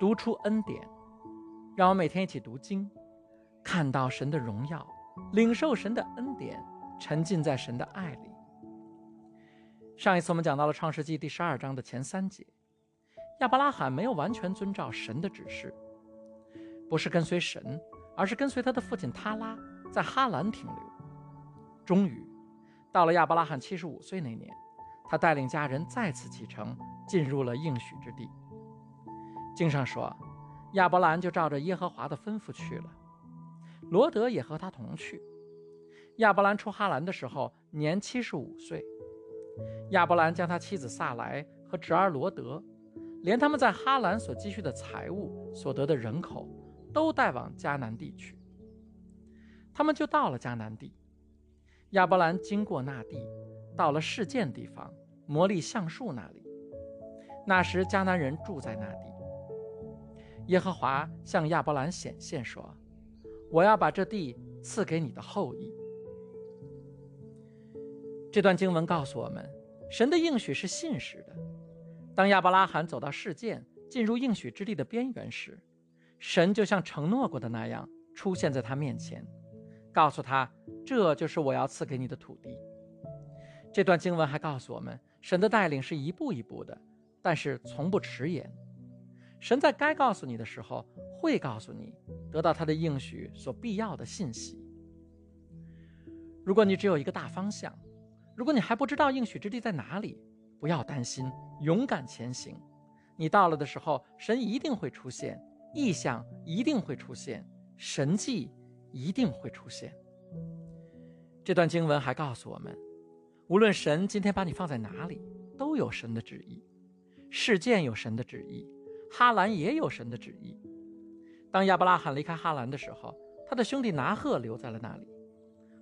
读出恩典，让我每天一起读经，看到神的荣耀，领受神的恩典，沉浸在神的爱里。上一次我们讲到了创世纪第十二章的前三节，亚伯拉罕没有完全遵照神的指示，不是跟随神，而是跟随他的父亲他拉在哈兰停留。终于，到了亚伯拉罕七十五岁那年，他带领家人再次启程，进入了应许之地。经上说，亚伯兰就照着耶和华的吩咐去了，罗德也和他同去。亚伯兰出哈兰的时候年七十五岁。亚伯兰将他妻子萨莱和侄儿罗德，连他们在哈兰所积蓄的财物、所得的人口，都带往迦南地去。他们就到了迦南地。亚伯兰经过那地，到了事件地方摩利橡树那里。那时迦南人住在那地。耶和华向亚伯兰显现说：“我要把这地赐给你的后裔。”这段经文告诉我们，神的应许是信实的。当亚伯拉罕走到事件，进入应许之地的边缘时，神就像承诺过的那样出现在他面前，告诉他：“这就是我要赐给你的土地。”这段经文还告诉我们，神的带领是一步一步的，但是从不迟延。神在该告诉你的时候会告诉你，得到他的应许所必要的信息。如果你只有一个大方向，如果你还不知道应许之地在哪里，不要担心，勇敢前行。你到了的时候，神一定会出现，异象一定会出现，神迹一定会出现。这段经文还告诉我们，无论神今天把你放在哪里，都有神的旨意。事件有神的旨意，哈兰也有神的旨意。当亚伯拉罕离开哈兰的时候，他的兄弟拿鹤留在了那里。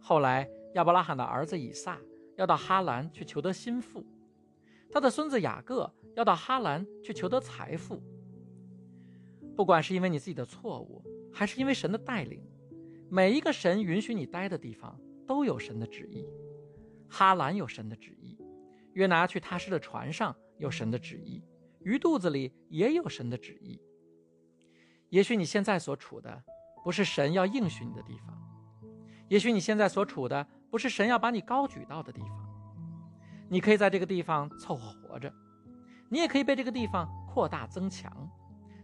后来，亚伯拉罕的儿子以撒。要到哈兰去求得心腹，他的孙子雅各要到哈兰去求得财富。不管是因为你自己的错误，还是因为神的带领，每一个神允许你待的地方都有神的旨意。哈兰有神的旨意，约拿去他施的船上有神的旨意，鱼肚子里也有神的旨意。也许你现在所处的不是神要应许你的地方，也许你现在所处的。不是神要把你高举到的地方，你可以在这个地方凑合活着，你也可以被这个地方扩大增强，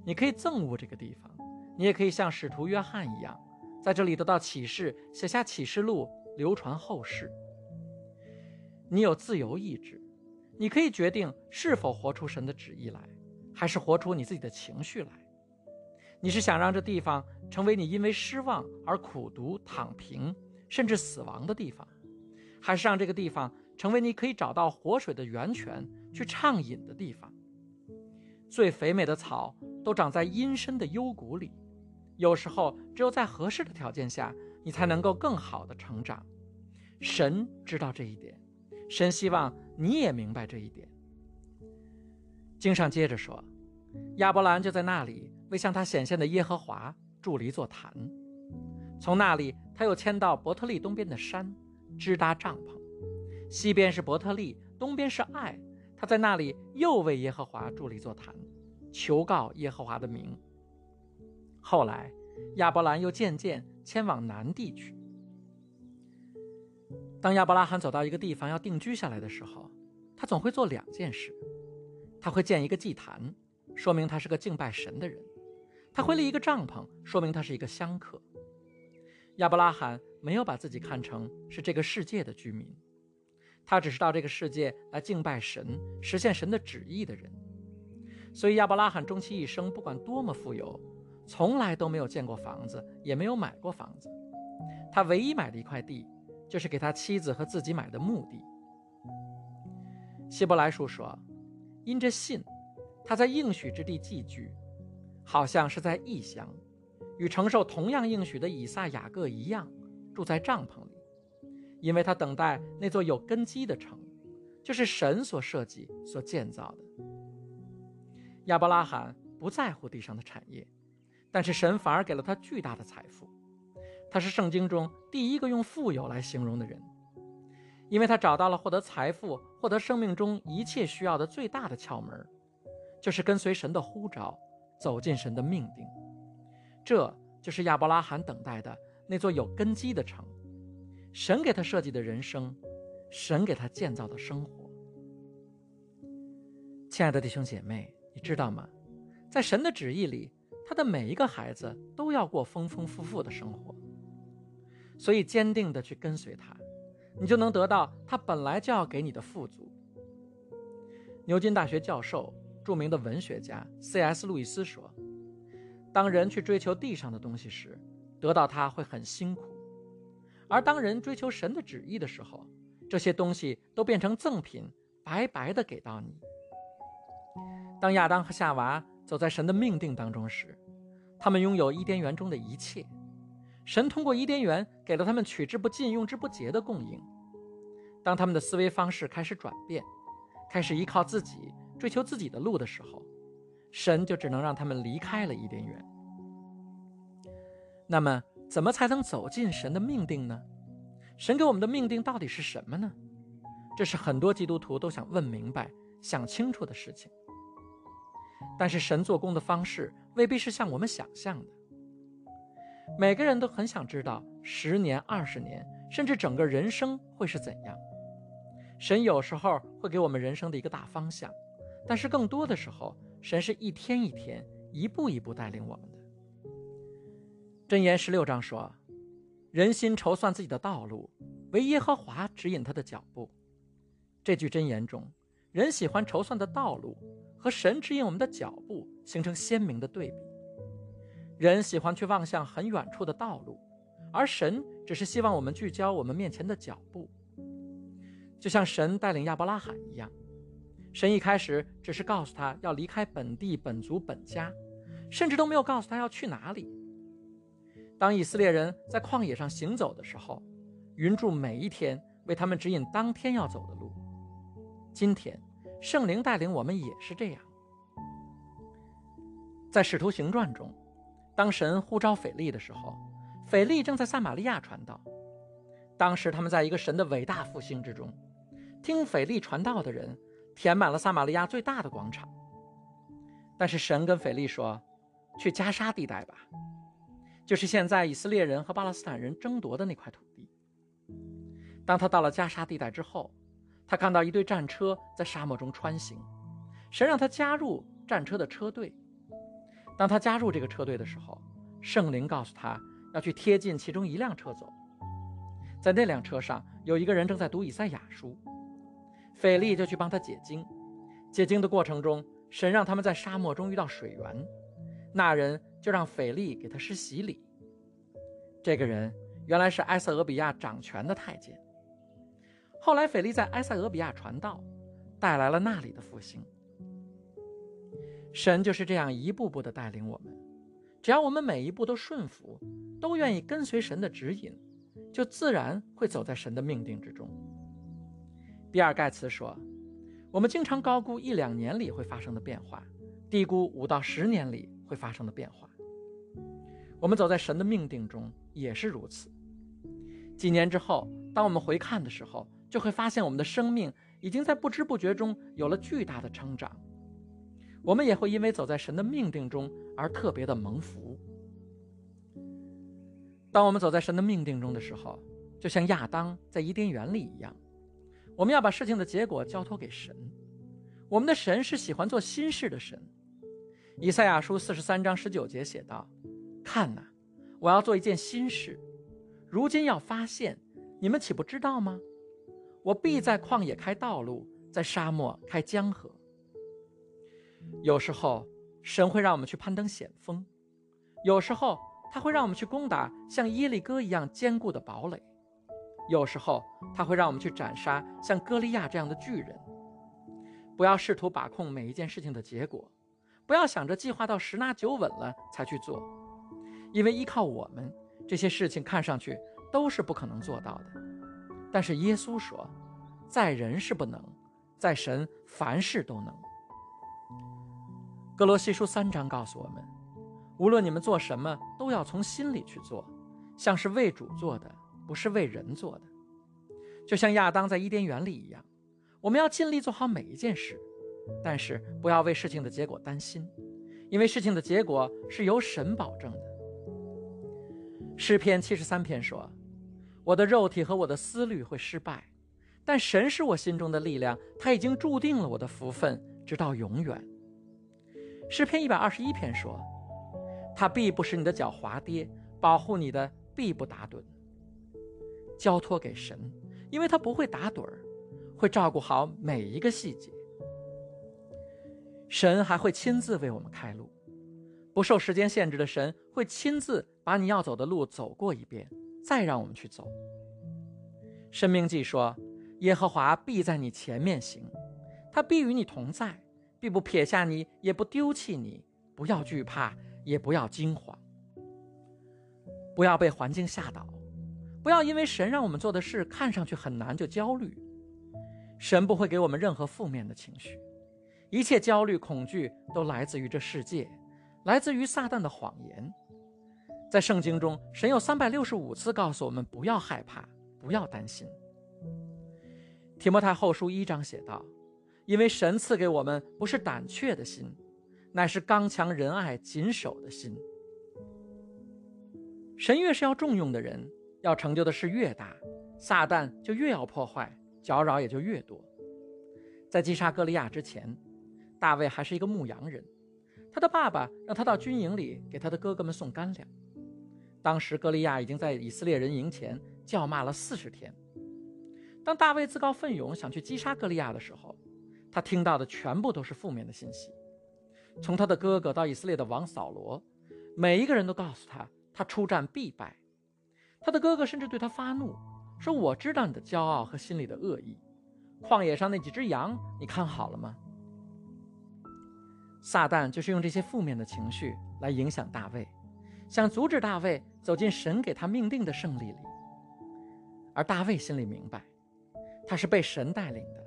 你可以憎恶这个地方，你也可以像使徒约翰一样，在这里得到启示，写下启示录，流传后世。你有自由意志，你可以决定是否活出神的旨意来，还是活出你自己的情绪来。你是想让这地方成为你因为失望而苦读躺平？甚至死亡的地方，还是让这个地方成为你可以找到活水的源泉去畅饮的地方。最肥美的草都长在阴深的幽谷里，有时候只有在合适的条件下，你才能够更好的成长。神知道这一点，神希望你也明白这一点。经上接着说，亚伯兰就在那里为向他显现的耶和华筑了一座坛。从那里，他又迁到伯特利东边的山，支搭帐篷。西边是伯特利，东边是爱。他在那里又为耶和华筑了一座坛，求告耶和华的名。后来，亚伯兰又渐渐迁往南地去。当亚伯拉罕走到一个地方要定居下来的时候，他总会做两件事：他会建一个祭坛，说明他是个敬拜神的人；他会立一个帐篷，说明他是一个香客。亚伯拉罕没有把自己看成是这个世界的居民，他只是到这个世界来敬拜神、实现神的旨意的人。所以，亚伯拉罕终其一生，不管多么富有，从来都没有见过房子，也没有买过房子。他唯一买的一块地，就是给他妻子和自己买的墓地。希伯来书说：“因着信，他在应许之地寄居，好像是在异乡。”与承受同样应许的以撒、雅各一样，住在帐篷里，因为他等待那座有根基的城，就是神所设计、所建造的。亚伯拉罕不在乎地上的产业，但是神反而给了他巨大的财富。他是圣经中第一个用富有来形容的人，因为他找到了获得财富、获得生命中一切需要的最大的窍门，就是跟随神的呼召，走进神的命定。这就是亚伯拉罕等待的那座有根基的城，神给他设计的人生，神给他建造的生活。亲爱的弟兄姐妹，你知道吗？在神的旨意里，他的每一个孩子都要过丰丰富富的生活。所以，坚定的去跟随他，你就能得到他本来就要给你的富足。牛津大学教授、著名的文学家 C.S. 路易斯说：“当人去追求地上的东西时，得到它会很辛苦；而当人追求神的旨意的时候，这些东西都变成赠品，白白的给到你。”当亚当和夏娃走在神的命定当中时，他们拥有伊甸园中的一切。神通过伊甸园给了他们取之不尽、用之不竭的供应。当他们的思维方式开始转变，开始依靠自己、追求自己的路的时候，神就只能让他们离开了伊甸园。那么，怎么才能走进神的命定呢？神给我们的命定到底是什么呢？这是很多基督徒都想问明白、想清楚的事情。但是神做工的方式未必是像我们想象的。每个人都很想知道十年、二十年，甚至整个人生会是怎样。神有时候会给我们人生的一个大方向，但是更多的时候，神是一天一天、一步一步带领我们的。箴言十六章说：“人心筹算自己的道路，唯耶和华指引他的脚步。”这句箴言中，人喜欢筹算的道路。和神指引我们的脚步形成鲜明的对比。人喜欢去望向很远处的道路，而神只是希望我们聚焦我们面前的脚步。就像神带领亚伯拉罕一样，神一开始只是告诉他要离开本地、本族、本家，甚至都没有告诉他要去哪里。当以色列人在旷野上行走的时候，云柱每一天为他们指引当天要走的路。今天。圣灵带领我们也是这样。在《使徒行传》中，当神呼召腓力的时候，腓力正在撒玛利亚传道。当时他们在一个神的伟大复兴之中，听腓力传道的人填满了撒玛利亚最大的广场。但是神跟腓力说：“去加沙地带吧，就是现在以色列人和巴勒斯坦人争夺的那块土地。”当他到了加沙地带之后，他看到一队战车在沙漠中穿行，神让他加入战车的车队。当他加入这个车队的时候，圣灵告诉他要去贴近其中一辆车走。在那辆车上有一个人正在读以赛亚书，腓力就去帮他解经。解经的过程中，神让他们在沙漠中遇到水源，那人就让腓力给他施洗礼。这个人原来是埃塞俄比亚掌权的太监。后来，腓力在埃塞俄比亚传道，带来了那里的复兴。神就是这样一步步的带领我们，只要我们每一步都顺服，都愿意跟随神的指引，就自然会走在神的命定之中。比尔·盖茨说：“我们经常高估一两年里会发生的变化，低估五到十年里会发生的变化。我们走在神的命定中也是如此。几年之后，当我们回看的时候，就会发现，我们的生命已经在不知不觉中有了巨大的成长。我们也会因为走在神的命定中而特别的蒙福。当我们走在神的命定中的时候，就像亚当在伊甸园里一样，我们要把事情的结果交托给神。我们的神是喜欢做新事的神。以赛亚书四十三章十九节写道：“看呐，我要做一件新事，如今要发现，你们岂不知道吗？”我必在旷野开道路，在沙漠开江河。有时候，神会让我们去攀登险峰；有时候，他会让我们去攻打像耶利哥一样坚固的堡垒；有时候，他会让我们去斩杀像歌利亚这样的巨人。不要试图把控每一件事情的结果，不要想着计划到十拿九稳了才去做，因为依靠我们，这些事情看上去都是不可能做到的。但是耶稣说，在人是不能，在神凡事都能。哥罗西书三章告诉我们，无论你们做什么，都要从心里去做，像是为主做的，不是为人做的。就像亚当在伊甸园里一样，我们要尽力做好每一件事，但是不要为事情的结果担心，因为事情的结果是由神保证的。诗篇七十三篇说：“我的肉体和我的思虑会失败，但神是我心中的力量，他已经注定了我的福分，直到永远。”诗篇一百二十一篇说：“他必不使你的脚滑跌，保护你的必不打盹。”交托给神，因为他不会打盹儿，会照顾好每一个细节。神还会亲自为我们开路，不受时间限制的神会亲自把你要走的路走过一遍，再让我们去走。生命记说：“耶和华必在你前面行，他必与你同在，必不撇下你，也不丢弃你。不要惧怕，也不要惊慌，不要被环境吓倒，不要因为神让我们做的事看上去很难就焦虑。神不会给我们任何负面的情绪。”一切焦虑、恐惧都来自于这世界，来自于撒旦的谎言。在圣经中，神有三百六十五次告诉我们不要害怕，不要担心。提摩太后书一章写道：“因为神赐给我们不是胆怯的心，乃是刚强仁爱、谨守的心。神越是要重用的人，要成就的事越大，撒旦就越要破坏，搅扰也就越多。在击杀歌利亚之前。”大卫还是一个牧羊人，他的爸爸让他到军营里给他的哥哥们送干粮。当时歌利亚已经在以色列人营前叫骂了四十天。当大卫自告奋勇想去击杀歌利亚的时候，他听到的全部都是负面的信息。从他的哥哥到以色列的王扫罗，每一个人都告诉他，他出战必败。他的哥哥甚至对他发怒，说：“我知道你的骄傲和心里的恶意。旷野上那几只羊，你看好了吗？”撒旦就是用这些负面的情绪来影响大卫，想阻止大卫走进神给他命定的胜利里。而大卫心里明白，他是被神带领的。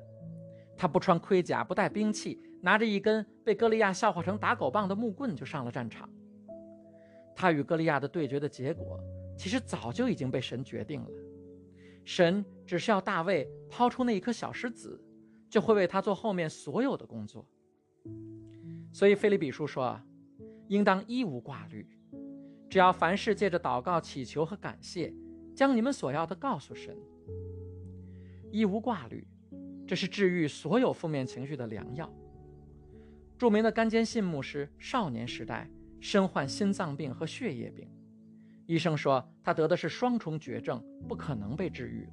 他不穿盔甲，不带兵器，拿着一根被歌利亚笑话成打狗棒的木棍就上了战场。他与歌利亚的对决的结果，其实早就已经被神决定了。神只需要大卫抛出那一颗小石子，就会为他做后面所有的工作。所以，菲利比书说：“应当一无挂虑，只要凡事借着祷告、祈求和感谢，将你们所要的告诉神。一无挂虑，这是治愈所有负面情绪的良药。”著名的甘坚信牧师少年时代身患心脏病和血液病，医生说他得的是双重绝症，不可能被治愈了。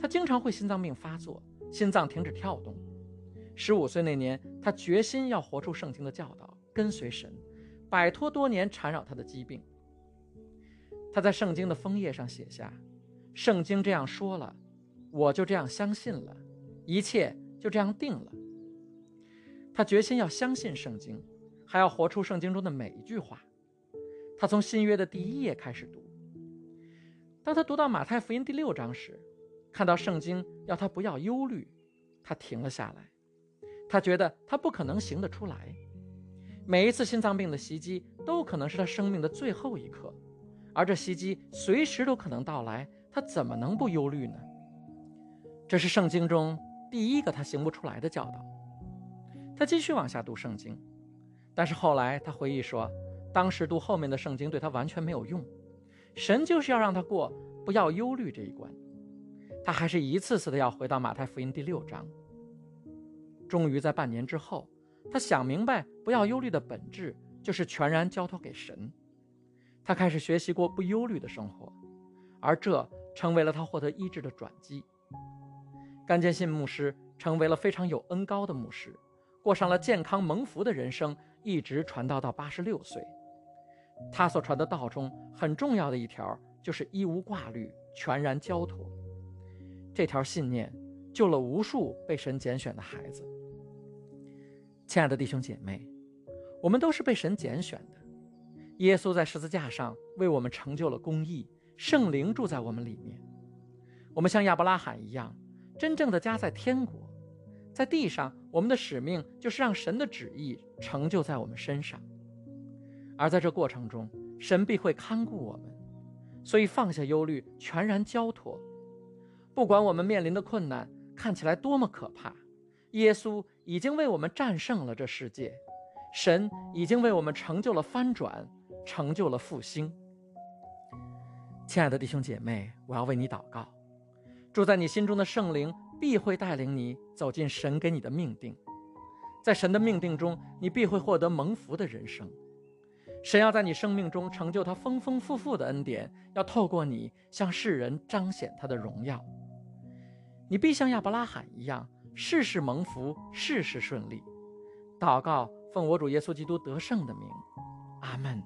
他经常会心脏病发作，心脏停止跳动。十五岁那年，他决心要活出圣经的教导，跟随神，摆脱多年缠绕他的疾病。他在圣经的封页上写下：“圣经这样说了，我就这样相信了，一切就这样定了。”他决心要相信圣经，还要活出圣经中的每一句话。他从新约的第一页开始读。当他读到马太福音第六章时，看到圣经要他不要忧虑，他停了下来。他觉得他不可能行得出来，每一次心脏病的袭击都可能是他生命的最后一刻，而这袭击随时都可能到来，他怎么能不忧虑呢？这是圣经中第一个他行不出来的教导。他继续往下读圣经，但是后来他回忆说，当时读后面的圣经对他完全没有用，神就是要让他过不要忧虑这一关，他还是一次次的要回到马太福音第六章。终于在半年之后，他想明白，不要忧虑的本质就是全然交托给神。他开始学习过不忧虑的生活，而这成为了他获得医治的转机。甘坚信牧师成为了非常有恩高的牧师，过上了健康蒙福的人生，一直传道到八十六岁。他所传的道中很重要的一条就是一无挂虑，全然交托。这条信念救了无数被神拣选的孩子。亲爱的弟兄姐妹，我们都是被神拣选的。耶稣在十字架上为我们成就了公义，圣灵住在我们里面。我们像亚伯拉罕一样，真正的家在天国。在地上，我们的使命就是让神的旨意成就在我们身上。而在这过程中，神必会看顾我们。所以放下忧虑，全然交托。不管我们面临的困难看起来多么可怕。耶稣已经为我们战胜了这世界，神已经为我们成就了翻转，成就了复兴。亲爱的弟兄姐妹，我要为你祷告，住在你心中的圣灵必会带领你走进神给你的命定，在神的命定中，你必会获得蒙福的人生。神要在你生命中成就他丰丰富富的恩典，要透过你向世人彰显他的荣耀。你必像亚伯拉罕一样，事事蒙福，事事顺利。祷告，奉我主耶稣基督得胜的名，阿门。